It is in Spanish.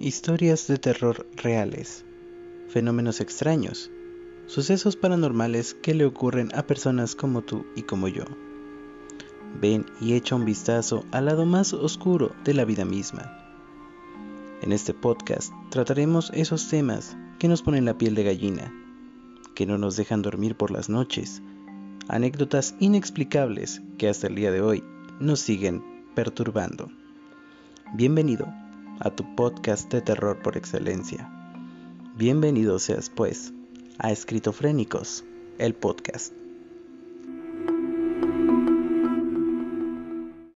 Historias de terror reales, fenómenos extraños, sucesos paranormales que le ocurren a personas como tú y como yo. Ven y echa un vistazo al lado más oscuro de la vida misma. En este podcast trataremos esos temas que nos ponen la piel de gallina, que no nos dejan dormir por las noches, anécdotas inexplicables que hasta el día de hoy nos siguen perturbando. Bienvenido a tu podcast de terror por excelencia. Bienvenido seas pues a Escritofrénicos, el podcast.